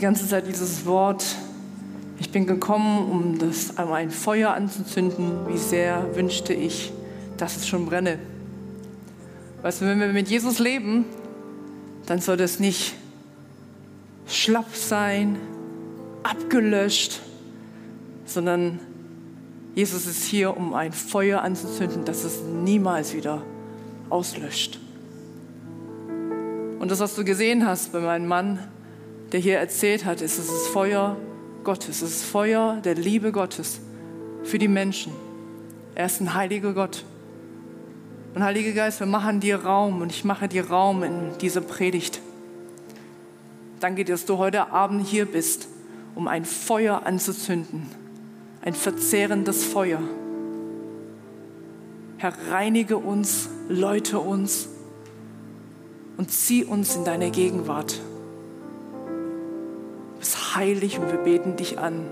ganze Zeit dieses Wort, ich bin gekommen, um das um ein Feuer anzuzünden. Wie sehr wünschte ich, dass es schon brenne. Weißt du, wenn wir mit Jesus leben, dann soll das nicht schlapp sein, abgelöscht, sondern Jesus ist hier, um ein Feuer anzuzünden, das es niemals wieder auslöscht. Und das, was du gesehen hast bei meinem Mann, der hier erzählt hat, ist, es das Feuer Gottes, es ist Feuer der Liebe Gottes für die Menschen. Er ist ein heiliger Gott. Und Heiliger Geist, wir machen dir Raum und ich mache dir Raum in dieser Predigt. Danke dir, dass du heute Abend hier bist, um ein Feuer anzuzünden, ein verzehrendes Feuer. Herr, reinige uns, läute uns und zieh uns in deine Gegenwart. Heilig und wir beten dich an.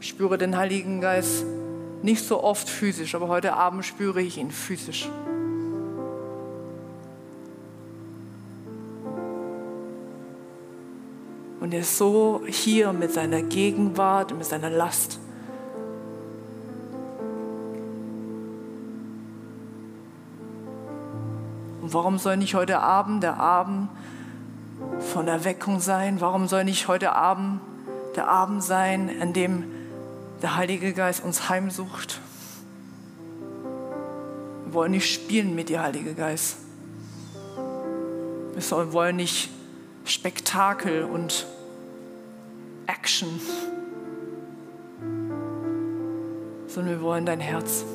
Ich spüre den Heiligen Geist nicht so oft physisch, aber heute Abend spüre ich ihn physisch. Und er ist so hier mit seiner Gegenwart, mit seiner Last. Und warum soll nicht heute Abend der Abend von Erweckung sein? Warum soll nicht heute Abend der Abend sein, an dem der Heilige Geist uns heimsucht? Wir wollen nicht spielen mit dir, Heilige Geist. Wir wollen nicht Spektakel und Action, sondern wir wollen dein Herz.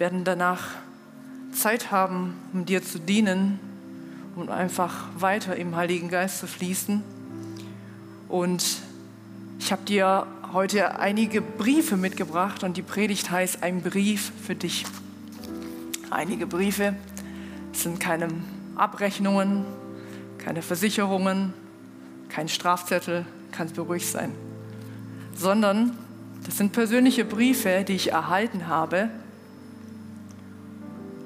Werden danach Zeit haben, um dir zu dienen und einfach weiter im Heiligen Geist zu fließen. Und ich habe dir heute einige Briefe mitgebracht und die Predigt heißt ein Brief für dich. Einige Briefe sind keine Abrechnungen, keine Versicherungen, kein Strafzettel, kannst beruhigt sein, sondern das sind persönliche Briefe, die ich erhalten habe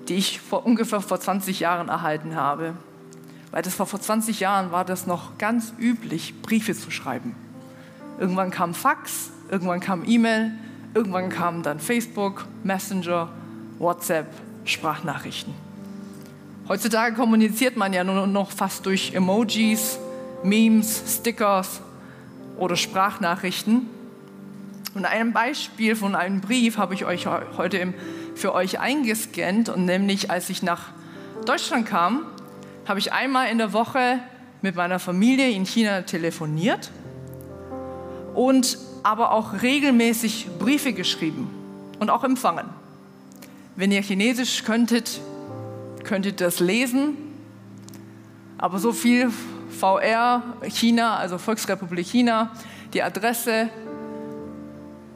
die ich vor ungefähr vor 20 Jahren erhalten habe. Weil das war vor 20 Jahren war das noch ganz üblich, Briefe zu schreiben. Irgendwann kam Fax, irgendwann kam E-Mail, irgendwann kam dann Facebook, Messenger, WhatsApp, Sprachnachrichten. Heutzutage kommuniziert man ja nur noch fast durch Emojis, Memes, Stickers oder Sprachnachrichten. Und ein Beispiel von einem Brief habe ich euch heute im für euch eingescannt. Und nämlich, als ich nach Deutschland kam, habe ich einmal in der Woche mit meiner Familie in China telefoniert und aber auch regelmäßig Briefe geschrieben und auch empfangen. Wenn ihr Chinesisch könntet, könntet ihr das lesen, aber so viel VR China, also Volksrepublik China, die Adresse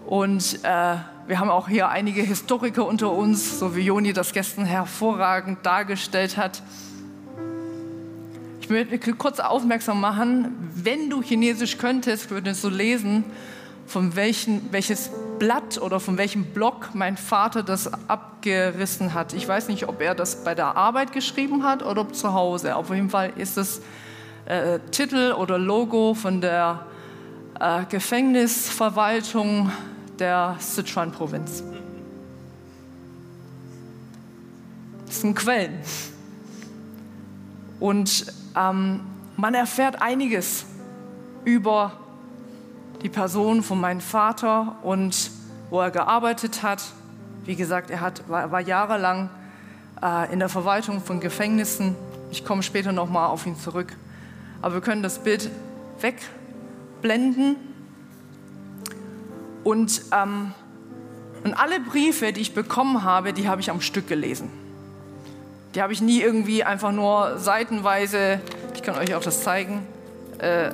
und äh, wir haben auch hier einige Historiker unter uns, so wie Joni das gestern hervorragend dargestellt hat. Ich möchte kurz aufmerksam machen, wenn du Chinesisch könntest, würdest du lesen, von welchen, welches Blatt oder von welchem Block mein Vater das abgerissen hat. Ich weiß nicht, ob er das bei der Arbeit geschrieben hat oder zu Hause. Auf jeden Fall ist es äh, Titel oder Logo von der äh, Gefängnisverwaltung der Sichuan-Provinz. Das sind Quellen. Und ähm, man erfährt einiges über die Person von meinem Vater und wo er gearbeitet hat. Wie gesagt, er hat, war, war jahrelang äh, in der Verwaltung von Gefängnissen. Ich komme später nochmal auf ihn zurück. Aber wir können das Bild wegblenden und, ähm, und alle Briefe, die ich bekommen habe, die habe ich am Stück gelesen. Die habe ich nie irgendwie einfach nur seitenweise, ich kann euch auch das zeigen, äh,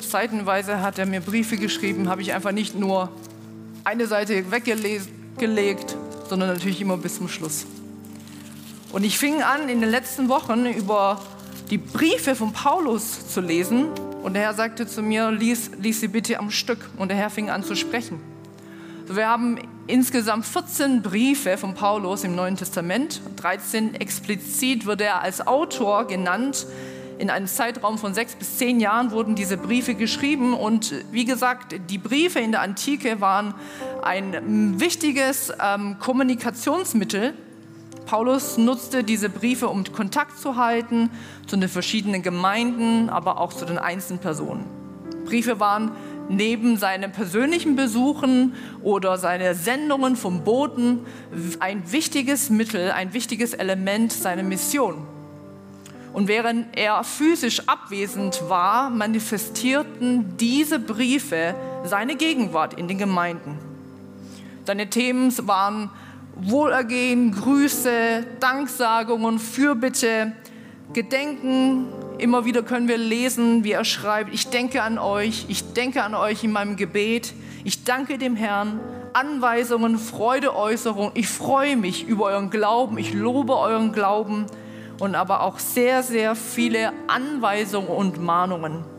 seitenweise hat er mir Briefe geschrieben, habe ich einfach nicht nur eine Seite weggelegt, sondern natürlich immer bis zum Schluss. Und ich fing an, in den letzten Wochen über die Briefe von Paulus zu lesen. Und der Herr sagte zu mir, lies, lies sie bitte am Stück. Und der Herr fing an zu sprechen. Wir haben insgesamt 14 Briefe von Paulus im Neuen Testament. 13 explizit wird er als Autor genannt. In einem Zeitraum von sechs bis zehn Jahren wurden diese Briefe geschrieben. Und wie gesagt, die Briefe in der Antike waren ein wichtiges ähm, Kommunikationsmittel. Paulus nutzte diese Briefe, um Kontakt zu halten zu den verschiedenen Gemeinden, aber auch zu den einzelnen Personen. Briefe waren neben seinen persönlichen Besuchen oder seine Sendungen vom Boten ein wichtiges Mittel, ein wichtiges Element seiner Mission. Und während er physisch abwesend war, manifestierten diese Briefe seine Gegenwart in den Gemeinden. Seine Themen waren Wohlergehen, Grüße, Danksagungen, Fürbitte, Gedenken, Immer wieder können wir lesen, wie er schreibt, ich denke an euch, ich denke an euch in meinem Gebet, ich danke dem Herrn, Anweisungen, Freudeäußerung, ich freue mich über euren Glauben, ich lobe euren Glauben. Und aber auch sehr, sehr viele Anweisungen und Mahnungen.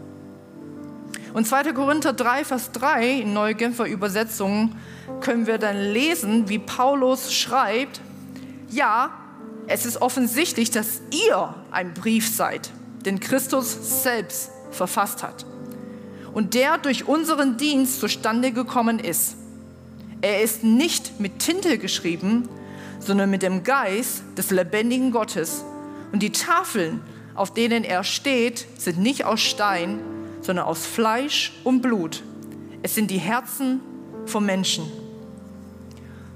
Und 2. Korinther 3, Vers 3 in Neue Genfer Übersetzung können wir dann lesen, wie Paulus schreibt, ja, es ist offensichtlich, dass ihr ein Brief seid, den Christus selbst verfasst hat und der durch unseren Dienst zustande gekommen ist. Er ist nicht mit Tinte geschrieben, sondern mit dem Geist des lebendigen Gottes. Und die Tafeln, auf denen er steht, sind nicht aus Stein, sondern aus Fleisch und Blut. Es sind die Herzen von Menschen.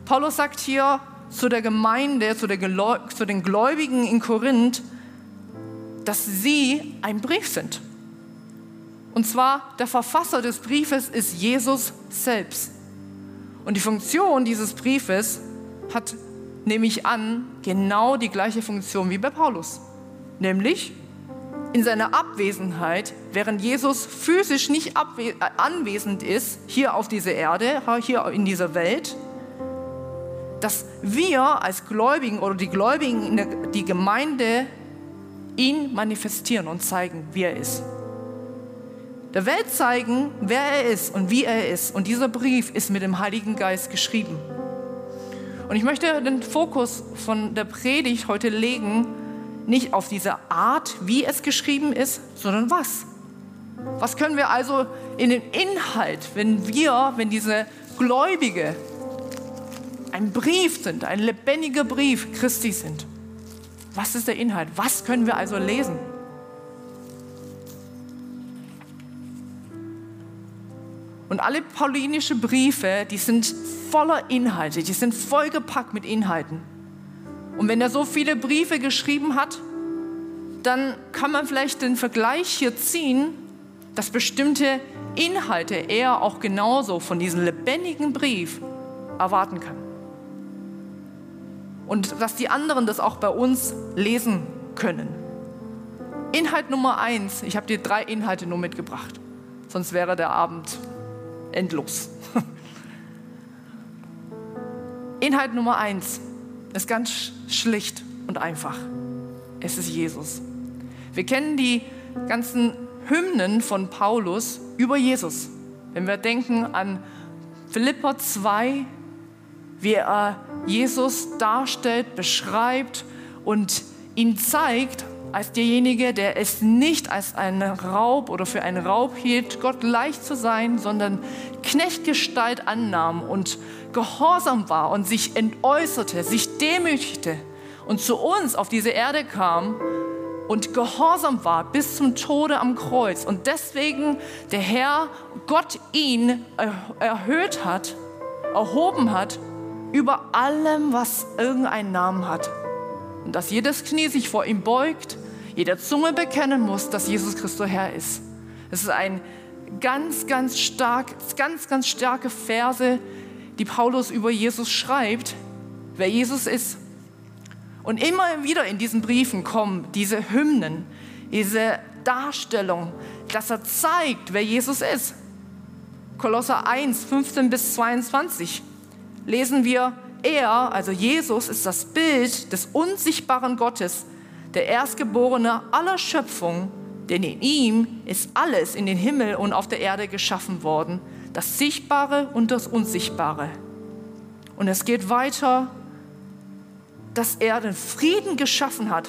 Paulus sagt hier zu der Gemeinde, zu, der, zu den Gläubigen in Korinth, dass sie ein Brief sind. Und zwar der Verfasser des Briefes ist Jesus selbst. Und die Funktion dieses Briefes hat, nehme ich an, genau die gleiche Funktion wie bei Paulus. Nämlich in seiner Abwesenheit, während Jesus physisch nicht äh, anwesend ist, hier auf dieser Erde, hier in dieser Welt, dass wir als Gläubigen oder die Gläubigen, die Gemeinde ihn manifestieren und zeigen, wie er ist. Der Welt zeigen, wer er ist und wie er ist. Und dieser Brief ist mit dem Heiligen Geist geschrieben. Und ich möchte den Fokus von der Predigt heute legen, nicht auf diese Art, wie es geschrieben ist, sondern was. Was können wir also in den Inhalt, wenn wir, wenn diese Gläubige ein Brief sind, ein lebendiger Brief Christi sind, was ist der Inhalt? Was können wir also lesen? Und alle paulinischen Briefe, die sind voller Inhalte, die sind vollgepackt mit Inhalten. Und wenn er so viele Briefe geschrieben hat, dann kann man vielleicht den Vergleich hier ziehen, dass bestimmte Inhalte er auch genauso von diesem lebendigen Brief erwarten kann und dass die anderen das auch bei uns lesen können. Inhalt Nummer eins, ich habe dir drei Inhalte nur mitgebracht, sonst wäre der Abend endlos. Inhalt Nummer eins ist ganz schlicht und einfach. Es ist Jesus. Wir kennen die ganzen Hymnen von Paulus über Jesus. Wenn wir denken an Philippa 2, wie er Jesus darstellt, beschreibt und ihn zeigt als derjenige, der es nicht als einen Raub oder für einen Raub hielt, Gott leicht zu sein, sondern Knechtgestalt annahm und gehorsam war und sich entäußerte, sich demütigte und zu uns auf diese Erde kam und gehorsam war bis zum Tode am Kreuz und deswegen der Herr Gott ihn erhöht hat, erhoben hat über allem, was irgendeinen Namen hat. Und dass jedes Knie sich vor ihm beugt, jeder Zunge bekennen muss, dass Jesus Christus Herr ist. Es ist ein ganz, ganz stark, ganz, ganz starke Verse, die Paulus über Jesus schreibt, wer Jesus ist. Und immer wieder in diesen Briefen kommen diese Hymnen, diese Darstellung, dass er zeigt, wer Jesus ist. Kolosser 1, 15 bis 22 lesen wir, er, also Jesus, ist das Bild des unsichtbaren Gottes, der Erstgeborene aller Schöpfung, denn in ihm ist alles in den Himmel und auf der Erde geschaffen worden, das Sichtbare und das Unsichtbare. Und es geht weiter, dass er den Frieden geschaffen hat,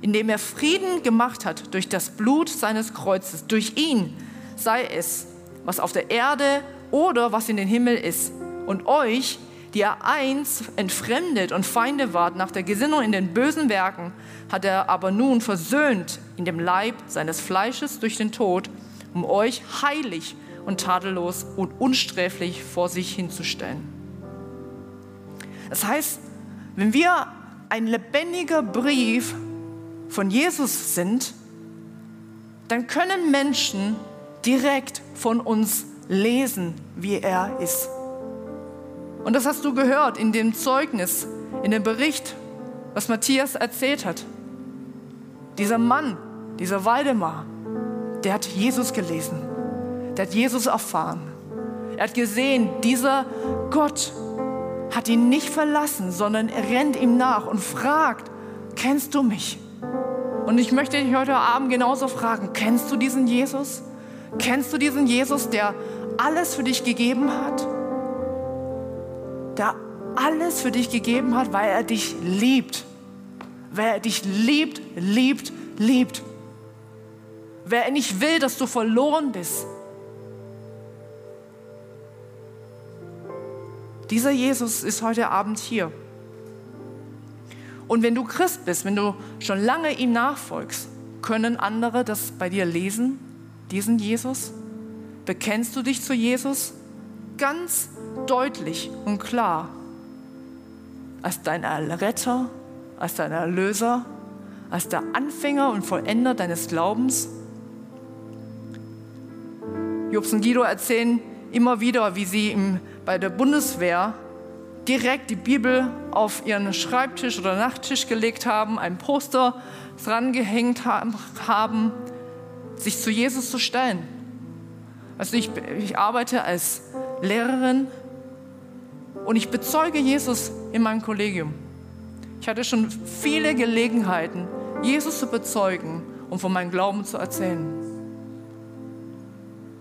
indem er Frieden gemacht hat durch das Blut seines Kreuzes. Durch ihn sei es, was auf der Erde oder was in den Himmel ist. Und euch, die er einst entfremdet und Feinde wart nach der Gesinnung in den bösen Werken, hat er aber nun versöhnt in dem Leib seines Fleisches durch den Tod, um euch heilig und tadellos und unsträflich vor sich hinzustellen. Das heißt, wenn wir ein lebendiger Brief von Jesus sind, dann können Menschen direkt von uns lesen, wie er ist. Und das hast du gehört in dem Zeugnis, in dem Bericht, was Matthias erzählt hat. Dieser Mann, dieser Waldemar, der hat Jesus gelesen. Der hat Jesus erfahren. Er hat gesehen, dieser Gott hat ihn nicht verlassen, sondern er rennt ihm nach und fragt, kennst du mich? Und ich möchte dich heute Abend genauso fragen, kennst du diesen Jesus? Kennst du diesen Jesus, der alles für dich gegeben hat? Der alles für dich gegeben hat, weil er dich liebt. Weil er dich liebt, liebt, liebt. Wer er nicht will, dass du verloren bist. Dieser Jesus ist heute Abend hier. Und wenn du Christ bist, wenn du schon lange ihm nachfolgst, können andere das bei dir lesen, diesen Jesus? Bekennst du dich zu Jesus? Ganz deutlich und klar. Als dein Retter, als dein Erlöser, als der Anfänger und Vollender deines Glaubens? Jobs und Guido erzählen immer wieder, wie sie im, bei der Bundeswehr direkt die Bibel auf ihren Schreibtisch oder Nachttisch gelegt haben, ein Poster dran gehängt haben, sich zu Jesus zu stellen. Also ich, ich arbeite als Lehrerin und ich bezeuge Jesus in meinem Kollegium. Ich hatte schon viele Gelegenheiten, Jesus zu bezeugen und von meinem Glauben zu erzählen.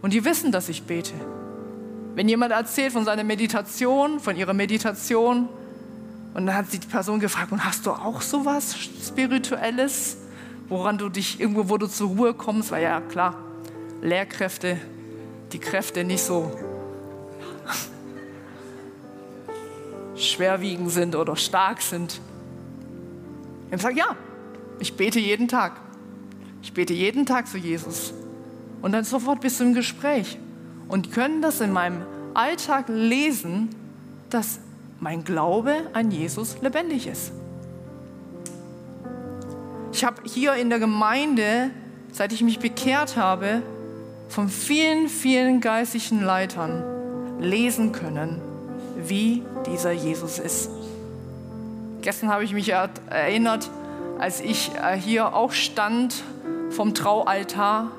Und die wissen, dass ich bete. Wenn jemand erzählt von seiner Meditation, von ihrer Meditation, und dann hat sie die Person gefragt, und hast du auch sowas Spirituelles, woran du dich irgendwo, wo du zur Ruhe kommst, weil ja klar, Lehrkräfte, die Kräfte nicht so schwerwiegend sind oder stark sind. Ich gesagt, ja, ich bete jeden Tag. Ich bete jeden Tag zu Jesus. Und dann sofort bist du im Gespräch und können das in meinem Alltag lesen, dass mein Glaube an Jesus lebendig ist. Ich habe hier in der Gemeinde, seit ich mich bekehrt habe, von vielen, vielen geistlichen Leitern lesen können, wie dieser Jesus ist. Gestern habe ich mich erinnert, als ich äh, hier auch stand vom Traualtar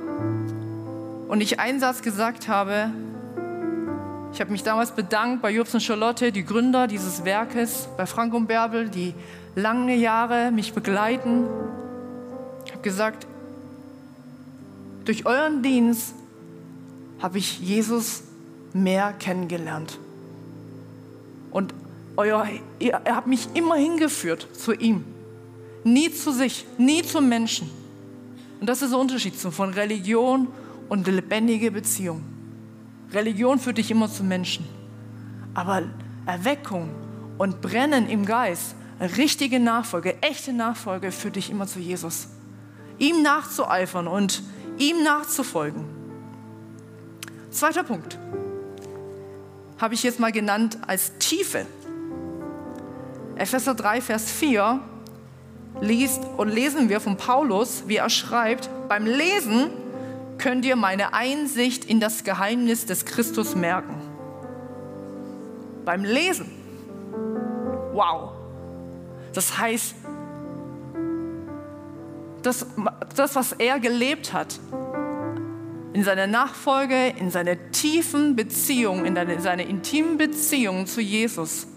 und ich einen Satz gesagt habe, ich habe mich damals bedankt bei Jobs und Charlotte, die Gründer dieses Werkes, bei Frank und Bärbel, die lange Jahre mich begleiten. Ich habe gesagt, durch euren Dienst habe ich Jesus mehr kennengelernt. Und euer, ihr, ihr habt mich immer hingeführt zu ihm. Nie zu sich, nie zum Menschen. Und das ist der Unterschied von Religion und lebendige Beziehung. Religion führt dich immer zu Menschen. Aber Erweckung und Brennen im Geist, richtige Nachfolge, echte Nachfolge führt dich immer zu Jesus. Ihm nachzueifern und ihm nachzufolgen. Zweiter Punkt habe ich jetzt mal genannt als Tiefe. Epheser 3, Vers 4 liest und lesen wir von Paulus, wie er schreibt, beim Lesen könnt ihr meine Einsicht in das Geheimnis des Christus merken. Beim Lesen. Wow. Das heißt, das, das, was er gelebt hat, in seiner Nachfolge, in seiner tiefen Beziehung, in seiner intimen Beziehung zu Jesus,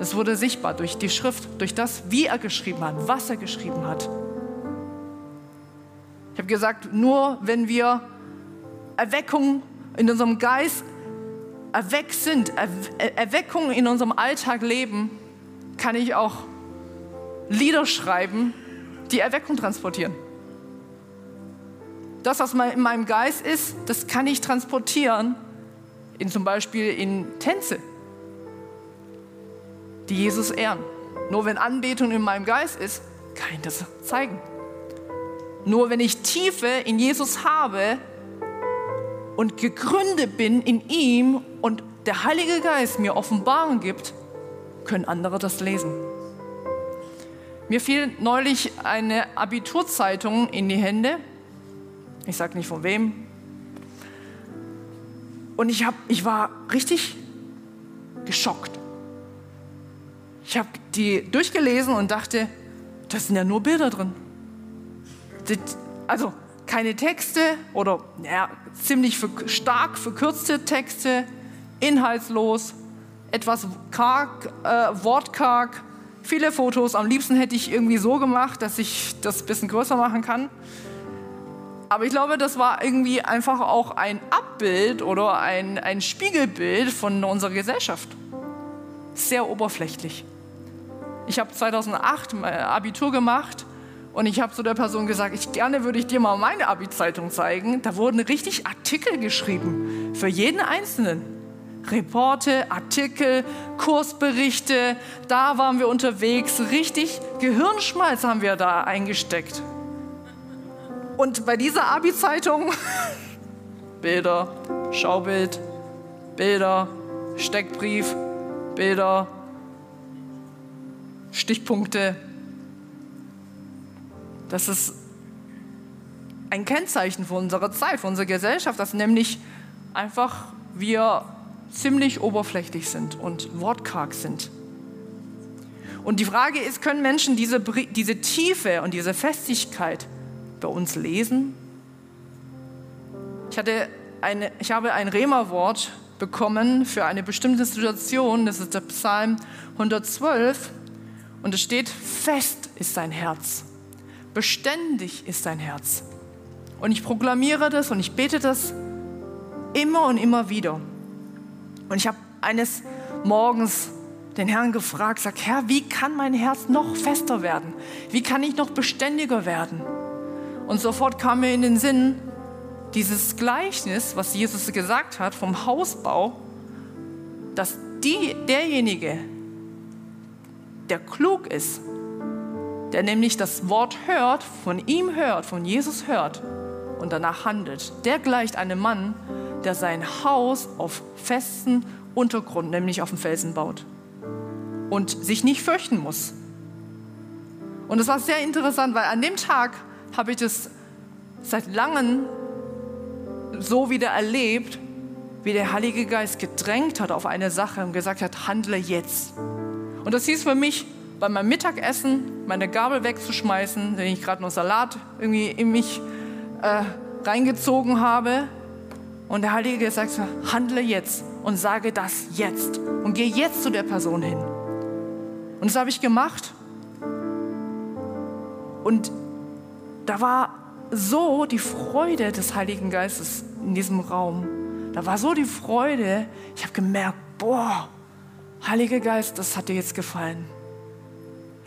Es wurde sichtbar durch die Schrift, durch das, wie er geschrieben hat, was er geschrieben hat. Ich habe gesagt, nur wenn wir Erweckung in unserem Geist erweckt sind, Erweckung in unserem Alltag leben, kann ich auch Lieder schreiben, die Erweckung transportieren. Das, was in meinem Geist ist, das kann ich transportieren, in zum Beispiel in Tänze, die Jesus ehren. Nur wenn Anbetung in meinem Geist ist, kann ich das zeigen. Nur wenn ich Tiefe in Jesus habe und gegründet bin in ihm und der Heilige Geist mir Offenbarung gibt, können andere das lesen. Mir fiel neulich eine Abiturzeitung in die Hände. Ich sage nicht von wem. Und ich, hab, ich war richtig geschockt. Ich habe die durchgelesen und dachte, da sind ja nur Bilder drin. Also keine Texte oder ja, ziemlich stark verkürzte Texte, inhaltslos, etwas karg, äh, wortkarg, viele Fotos. Am liebsten hätte ich irgendwie so gemacht, dass ich das ein bisschen größer machen kann. Aber ich glaube, das war irgendwie einfach auch ein Abbild oder ein, ein Spiegelbild von unserer Gesellschaft. Sehr oberflächlich. Ich habe 2008 Abitur gemacht und ich habe zu der Person gesagt, ich gerne würde ich dir mal meine Abi-Zeitung zeigen. Da wurden richtig Artikel geschrieben für jeden Einzelnen. Reporte, Artikel, Kursberichte, da waren wir unterwegs. Richtig Gehirnschmalz haben wir da eingesteckt. Und bei dieser Abi-Zeitung Bilder, Schaubild, Bilder, Steckbrief, Bilder, Stichpunkte. Das ist ein Kennzeichen für unsere Zeit, für unsere Gesellschaft, dass nämlich einfach wir ziemlich oberflächlich sind und wortkarg sind. Und die Frage ist, können Menschen diese, diese Tiefe und diese Festigkeit bei uns lesen? Ich, hatte eine, ich habe ein Rema-Wort bekommen für eine bestimmte Situation, das ist der Psalm 112 und es steht, fest ist sein Herz, beständig ist sein Herz. Und ich proklamiere das und ich bete das immer und immer wieder. Und ich habe eines Morgens den Herrn gefragt, sag, Herr, wie kann mein Herz noch fester werden? Wie kann ich noch beständiger werden? Und sofort kam mir in den Sinn dieses Gleichnis, was Jesus gesagt hat vom Hausbau, dass die, derjenige, der klug ist, der nämlich das Wort hört, von ihm hört, von Jesus hört und danach handelt, der gleicht einem Mann, der sein Haus auf festen Untergrund, nämlich auf dem Felsen baut und sich nicht fürchten muss. Und es war sehr interessant, weil an dem Tag habe ich das seit langem so wieder erlebt, wie der Heilige Geist gedrängt hat auf eine Sache und gesagt hat, handle jetzt. Und das hieß für mich, bei meinem Mittagessen meine Gabel wegzuschmeißen, wenn ich gerade noch Salat irgendwie in mich äh, reingezogen habe und der Heilige sagt, handle jetzt und sage das jetzt und gehe jetzt zu der Person hin. Und das habe ich gemacht. Und da war so die Freude des Heiligen Geistes in diesem Raum. Da war so die Freude. Ich habe gemerkt, boah, Heiliger Geist, das hat dir jetzt gefallen.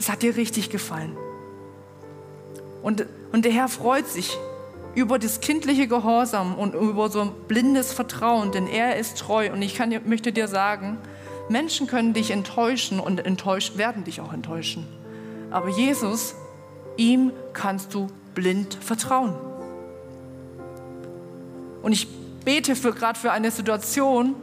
Das hat dir richtig gefallen. Und, und der Herr freut sich über das kindliche Gehorsam und über so ein blindes Vertrauen, denn er ist treu. Und ich kann, möchte dir sagen, Menschen können dich enttäuschen und enttäuscht werden dich auch enttäuschen. Aber Jesus, ihm kannst du blind vertrauen. Und ich bete für gerade für eine Situation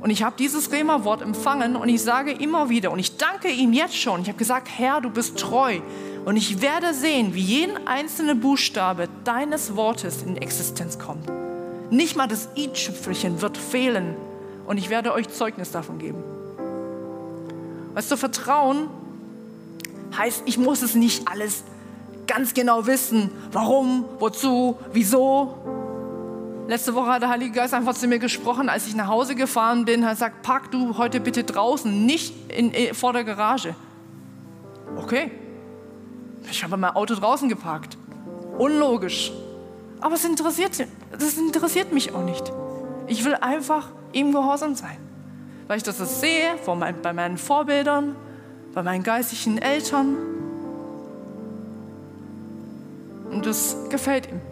und ich habe dieses Rema-Wort empfangen und ich sage immer wieder und ich danke ihm jetzt schon. Ich habe gesagt, Herr, du bist treu. Und ich werde sehen, wie jeden einzelnen Buchstabe deines Wortes in Existenz kommt. Nicht mal das i-Tüpfelchen wird fehlen. Und ich werde euch Zeugnis davon geben. Weißt du, Vertrauen heißt, ich muss es nicht alles ganz genau wissen. Warum, wozu, wieso. Letzte Woche hat der Heilige Geist einfach zu mir gesprochen, als ich nach Hause gefahren bin. Er sagt, park du heute bitte draußen, nicht in, in, vor der Garage. Okay. Ich habe mein Auto draußen geparkt. Unlogisch. Aber es interessiert, das interessiert mich auch nicht. Ich will einfach ihm gehorsam sein. Weil ich das sehe mein, bei meinen Vorbildern, bei meinen geistlichen Eltern. Und das gefällt ihm.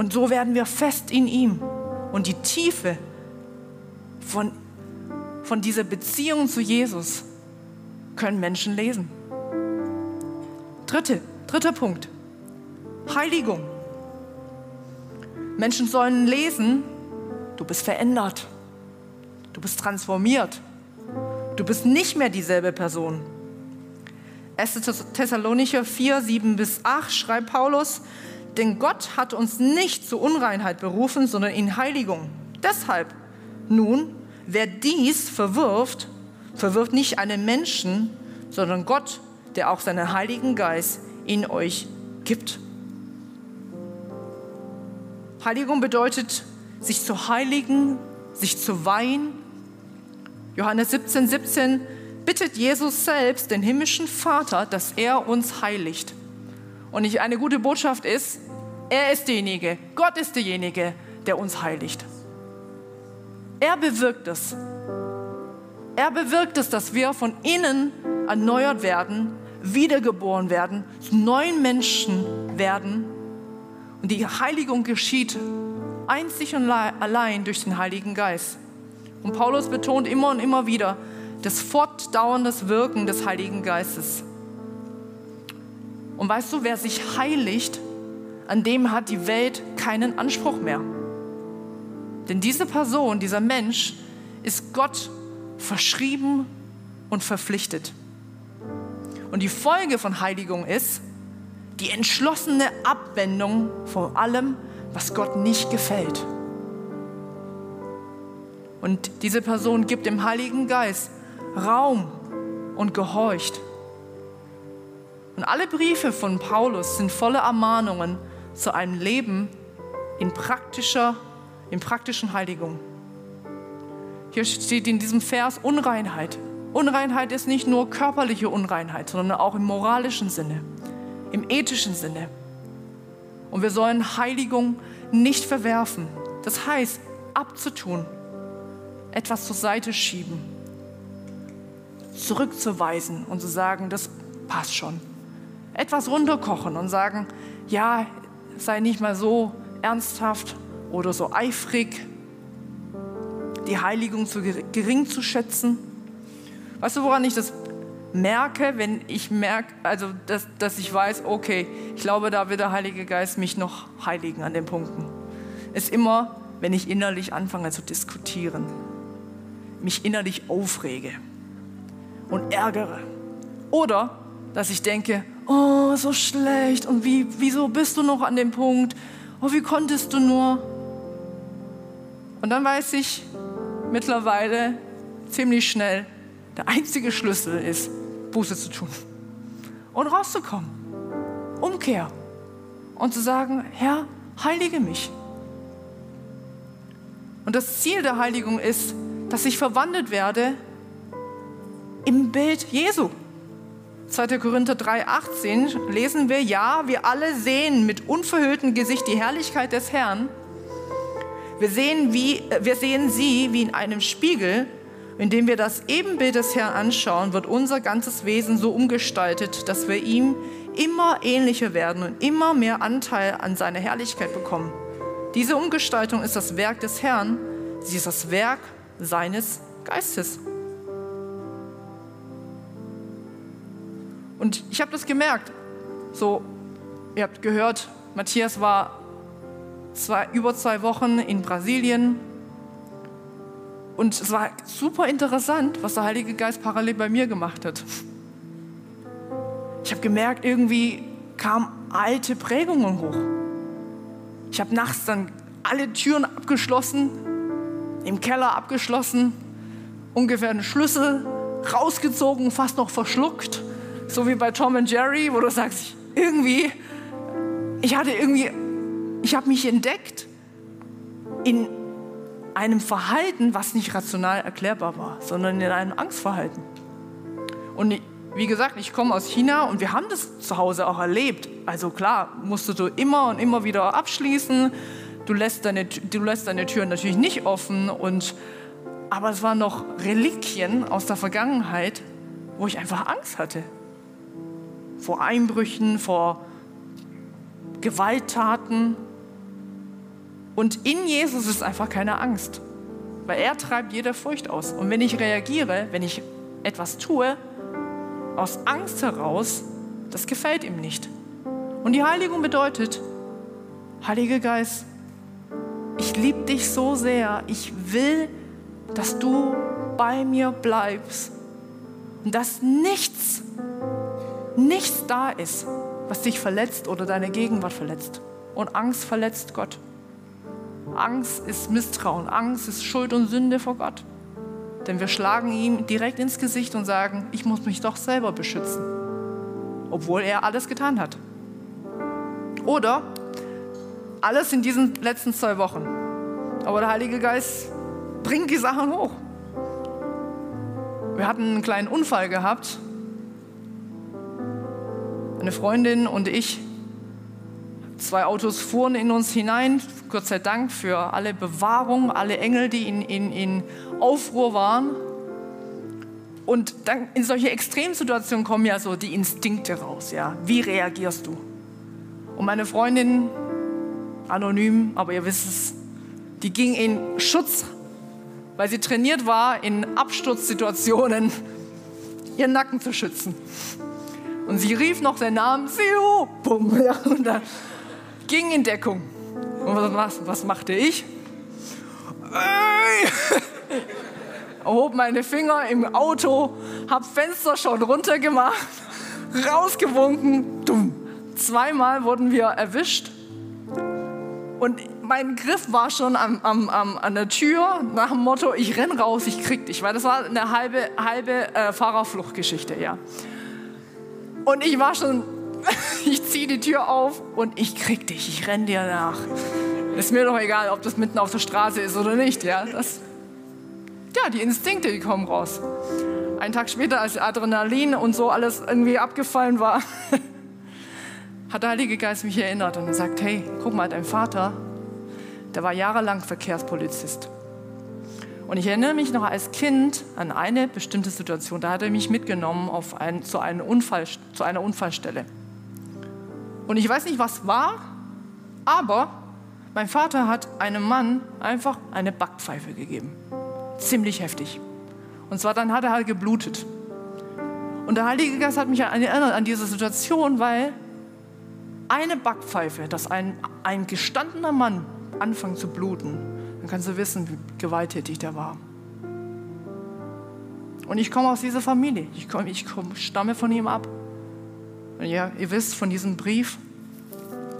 Und so werden wir fest in ihm. Und die Tiefe von, von dieser Beziehung zu Jesus können Menschen lesen. Dritte, dritter Punkt. Heiligung. Menschen sollen lesen, du bist verändert. Du bist transformiert. Du bist nicht mehr dieselbe Person. 1. Thessalonicher 4, 7 bis 8 schreibt Paulus, denn Gott hat uns nicht zur Unreinheit berufen, sondern in Heiligung. Deshalb nun, wer dies verwirft, verwirft nicht einen Menschen, sondern Gott, der auch seinen Heiligen Geist in euch gibt. Heiligung bedeutet, sich zu heiligen, sich zu weihen. Johannes 17, 17 bittet Jesus selbst den himmlischen Vater, dass er uns heiligt. Und nicht eine gute Botschaft ist, er ist derjenige, Gott ist derjenige, der uns heiligt. Er bewirkt es. Er bewirkt es, dass wir von innen erneuert werden, wiedergeboren werden, zu neuen Menschen werden. Und die Heiligung geschieht einzig und allein durch den Heiligen Geist. Und Paulus betont immer und immer wieder das fortdauernde Wirken des Heiligen Geistes. Und weißt du, wer sich heiligt, an dem hat die Welt keinen Anspruch mehr. Denn diese Person, dieser Mensch ist Gott verschrieben und verpflichtet. Und die Folge von Heiligung ist die entschlossene Abwendung von allem, was Gott nicht gefällt. Und diese Person gibt dem Heiligen Geist Raum und gehorcht. Und alle Briefe von Paulus sind voller Ermahnungen zu einem Leben in praktischer, in praktischen Heiligung. Hier steht in diesem Vers Unreinheit. Unreinheit ist nicht nur körperliche Unreinheit, sondern auch im moralischen Sinne, im ethischen Sinne. Und wir sollen Heiligung nicht verwerfen. Das heißt, abzutun, etwas zur Seite schieben, zurückzuweisen und zu sagen, das passt schon etwas runterkochen und sagen, ja, sei nicht mal so ernsthaft oder so eifrig, die Heiligung zu gering zu schätzen. Weißt du, woran ich das merke, wenn ich merke, also dass, dass ich weiß, okay, ich glaube, da wird der Heilige Geist mich noch heiligen an den Punkten. Ist immer, wenn ich innerlich anfange zu diskutieren, mich innerlich aufrege und ärgere. Oder dass ich denke, oh, so schlecht und wie, wieso bist du noch an dem Punkt? Oh, wie konntest du nur? Und dann weiß ich mittlerweile ziemlich schnell, der einzige Schlüssel ist, Buße zu tun und rauszukommen. Umkehr und zu sagen, Herr, heilige mich. Und das Ziel der Heiligung ist, dass ich verwandelt werde im Bild Jesu. 2. Korinther 3,18 lesen wir, ja, wir alle sehen mit unverhülltem Gesicht die Herrlichkeit des Herrn. Wir sehen, wie, äh, wir sehen sie wie in einem Spiegel. Indem wir das Ebenbild des Herrn anschauen, wird unser ganzes Wesen so umgestaltet, dass wir ihm immer ähnlicher werden und immer mehr Anteil an seiner Herrlichkeit bekommen. Diese Umgestaltung ist das Werk des Herrn, sie ist das Werk seines Geistes. Und ich habe das gemerkt. So, ihr habt gehört, Matthias war zwei, über zwei Wochen in Brasilien. Und es war super interessant, was der Heilige Geist parallel bei mir gemacht hat. Ich habe gemerkt, irgendwie kamen alte Prägungen hoch. Ich habe nachts dann alle Türen abgeschlossen, im Keller abgeschlossen, ungefähr einen Schlüssel rausgezogen, fast noch verschluckt so wie bei Tom und Jerry, wo du sagst, irgendwie, ich hatte irgendwie, ich habe mich entdeckt in einem Verhalten, was nicht rational erklärbar war, sondern in einem Angstverhalten. Und wie gesagt, ich komme aus China und wir haben das zu Hause auch erlebt. Also klar, musst du immer und immer wieder abschließen. Du lässt deine, du lässt deine Türen natürlich nicht offen. Und, aber es waren noch Reliquien aus der Vergangenheit, wo ich einfach Angst hatte. Vor Einbrüchen, vor Gewalttaten. Und in Jesus ist einfach keine Angst, weil er treibt jede Furcht aus. Und wenn ich reagiere, wenn ich etwas tue, aus Angst heraus, das gefällt ihm nicht. Und die Heiligung bedeutet, Heiliger Geist, ich liebe dich so sehr, ich will, dass du bei mir bleibst und dass nichts, nichts da ist, was dich verletzt oder deine Gegenwart verletzt. Und Angst verletzt Gott. Angst ist Misstrauen, Angst ist Schuld und Sünde vor Gott. Denn wir schlagen ihm direkt ins Gesicht und sagen, ich muss mich doch selber beschützen, obwohl er alles getan hat. Oder alles in diesen letzten zwei Wochen. Aber der Heilige Geist bringt die Sachen hoch. Wir hatten einen kleinen Unfall gehabt. Eine Freundin und ich Zwei Autos fuhren in uns hinein, Gott sei Dank für alle Bewahrung, alle Engel, die in, in, in Aufruhr waren. Und dann in solche Extremsituationen kommen ja so die Instinkte raus. Ja? Wie reagierst du? Und meine Freundin, anonym, aber ihr wisst es, die ging in Schutz, weil sie trainiert war, in Absturzsituationen ihren Nacken zu schützen. Und sie rief noch den Namen Siu, bumm, ja, und da ging in Deckung. Und was, was machte ich? Erhob meine Finger im Auto, hab Fenster schon runtergemacht, rausgewunken, dumm. Zweimal wurden wir erwischt. Und mein Griff war schon am, am, am, an der Tür nach dem Motto, ich renn raus, ich krieg dich. Weil das war eine halbe, halbe äh, Fahrerfluchtgeschichte, ja. Und ich war schon ich ziehe die Tür auf und ich krieg dich, ich renn dir nach. Ist mir doch egal, ob das mitten auf der Straße ist oder nicht. Ja, das, ja die Instinkte, die kommen raus. Einen Tag später, als Adrenalin und so alles irgendwie abgefallen war, hat der Heilige Geist mich erinnert und gesagt, hey, guck mal, dein Vater, der war jahrelang Verkehrspolizist. Und ich erinnere mich noch als Kind an eine bestimmte Situation. Da hat er mich mitgenommen auf ein, zu, Unfall, zu einer Unfallstelle. Und ich weiß nicht, was war, aber mein Vater hat einem Mann einfach eine Backpfeife gegeben. Ziemlich heftig. Und zwar dann hat er halt geblutet. Und der Heilige Geist hat mich erinnert an diese Situation, weil eine Backpfeife, dass ein, ein gestandener Mann anfängt zu bluten, dann kannst du wissen, wie gewalttätig der war. Und ich komme aus dieser Familie. Ich, komm, ich komm, stamme von ihm ab. Und ja, ihr wisst von diesem Brief,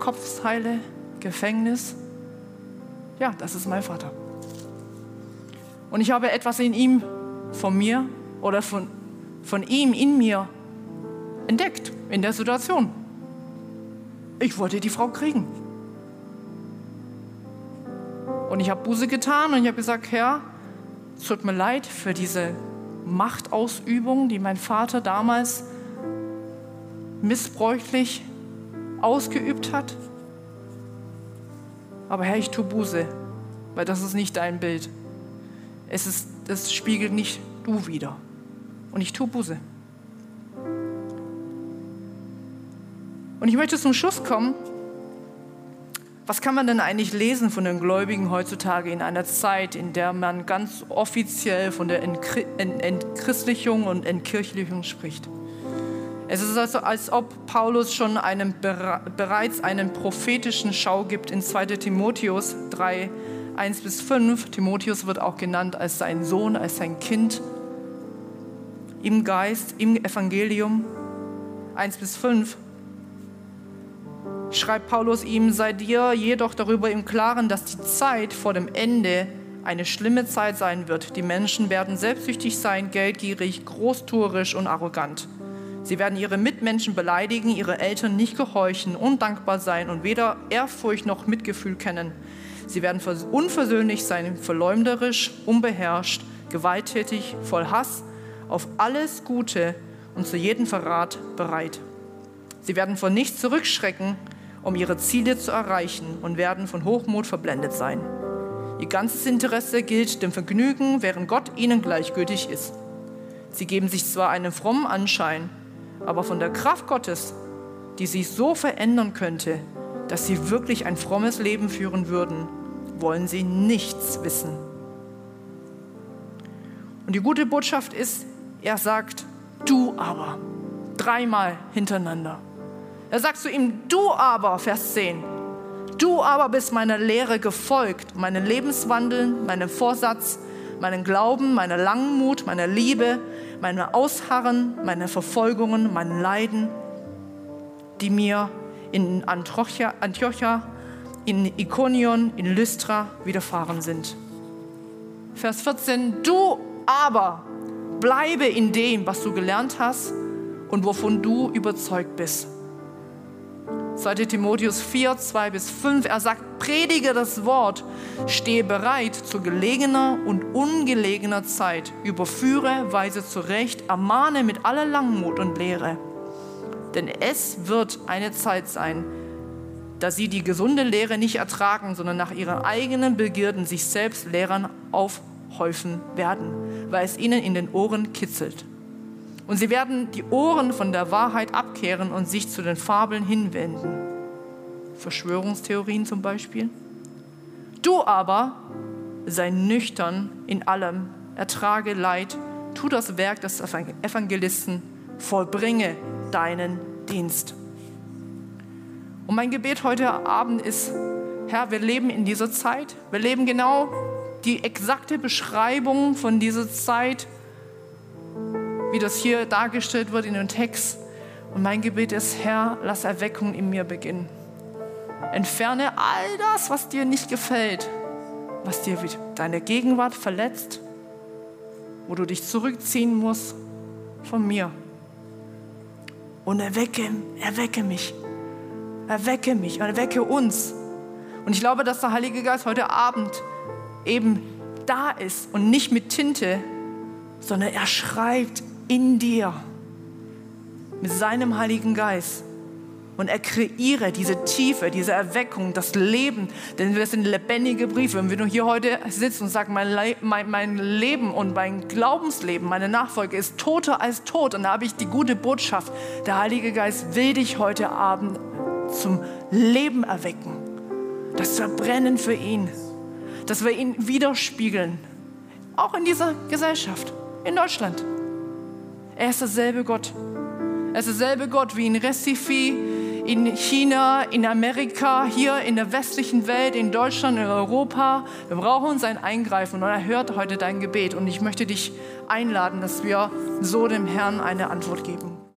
Kopfteile, Gefängnis. Ja, das ist mein Vater. Und ich habe etwas in ihm von mir oder von, von ihm in mir entdeckt in der Situation. Ich wollte die Frau kriegen. Und ich habe Buße getan und ich habe gesagt, Herr, es tut mir leid für diese Machtausübung, die mein Vater damals missbräuchlich ausgeübt hat. Aber Herr, ich tue Buße, weil das ist nicht dein Bild. Es, ist, es spiegelt nicht du wieder. Und ich tue Buße. Und ich möchte zum Schluss kommen. Was kann man denn eigentlich lesen von den Gläubigen heutzutage in einer Zeit, in der man ganz offiziell von der Entchristlichung und Entkirchlichung spricht? Es ist also, als ob Paulus schon einem, bereits einen prophetischen Schau gibt in 2 Timotheus 3, 1 bis 5. Timotheus wird auch genannt als sein Sohn, als sein Kind im Geist, im Evangelium. 1 bis 5 schreibt Paulus ihm, sei dir jedoch darüber im Klaren, dass die Zeit vor dem Ende eine schlimme Zeit sein wird. Die Menschen werden selbstsüchtig sein, geldgierig, großtuerisch und arrogant. Sie werden ihre Mitmenschen beleidigen, ihre Eltern nicht gehorchen, undankbar sein und weder Ehrfurcht noch Mitgefühl kennen. Sie werden unversöhnlich sein, verleumderisch, unbeherrscht, gewalttätig, voll Hass, auf alles Gute und zu jedem Verrat bereit. Sie werden vor nichts zurückschrecken, um ihre Ziele zu erreichen und werden von Hochmut verblendet sein. Ihr ganzes Interesse gilt dem Vergnügen, während Gott ihnen gleichgültig ist. Sie geben sich zwar einen frommen Anschein, aber von der Kraft Gottes, die sie so verändern könnte, dass sie wirklich ein frommes Leben führen würden, wollen sie nichts wissen. Und die gute Botschaft ist, er sagt, du aber, dreimal hintereinander. Er sagt zu ihm, du aber, Vers 10, du aber bist meiner Lehre gefolgt, meinen Lebenswandel, meinem Vorsatz, meinen Glauben, meiner Langmut, meiner Liebe, meinem Ausharren, meine Verfolgungen, meinen Leiden, die mir in Antiochia, Antiochia, in Ikonion, in Lystra widerfahren sind. Vers 14, du aber bleibe in dem, was du gelernt hast und wovon du überzeugt bist. 2 Timotheus 4, 2 bis 5, er sagt, predige das Wort, stehe bereit zu gelegener und ungelegener Zeit, überführe, weise zurecht, ermahne mit aller Langmut und Lehre. Denn es wird eine Zeit sein, da sie die gesunde Lehre nicht ertragen, sondern nach ihren eigenen Begierden sich selbst Lehrern aufhäufen werden, weil es ihnen in den Ohren kitzelt. Und sie werden die Ohren von der Wahrheit abkehren und sich zu den Fabeln hinwenden. Verschwörungstheorien zum Beispiel. Du aber sei nüchtern in allem, ertrage Leid, tu das Werk des Evangelisten, vollbringe deinen Dienst. Und mein Gebet heute Abend ist, Herr, wir leben in dieser Zeit. Wir leben genau die exakte Beschreibung von dieser Zeit, wie das hier dargestellt wird in dem Text. Und mein Gebet ist, Herr, lass Erweckung in mir beginnen. Entferne all das, was dir nicht gefällt, was dir deine Gegenwart verletzt, wo du dich zurückziehen musst von mir. Und erwecke, erwecke mich. Erwecke mich erwecke uns. Und ich glaube, dass der Heilige Geist heute Abend eben da ist und nicht mit Tinte, sondern er schreibt in dir mit seinem Heiligen Geist. Und er kreiere diese Tiefe, diese Erweckung, das Leben. Denn wir sind lebendige Briefe. Und wenn du hier heute sitzt und sagst, mein, Le mein, mein Leben und mein Glaubensleben, meine Nachfolge ist toter als tot, und da habe ich die gute Botschaft. Der Heilige Geist will dich heute Abend zum Leben erwecken. Dass wir brennen für ihn. Dass wir ihn widerspiegeln. Auch in dieser Gesellschaft, in Deutschland. Er ist derselbe Gott. Er ist derselbe Gott wie in Recife, in China, in Amerika, hier in der westlichen Welt, in Deutschland, in Europa. Wir brauchen sein Eingreifen und er hört heute dein Gebet. Und ich möchte dich einladen, dass wir so dem Herrn eine Antwort geben.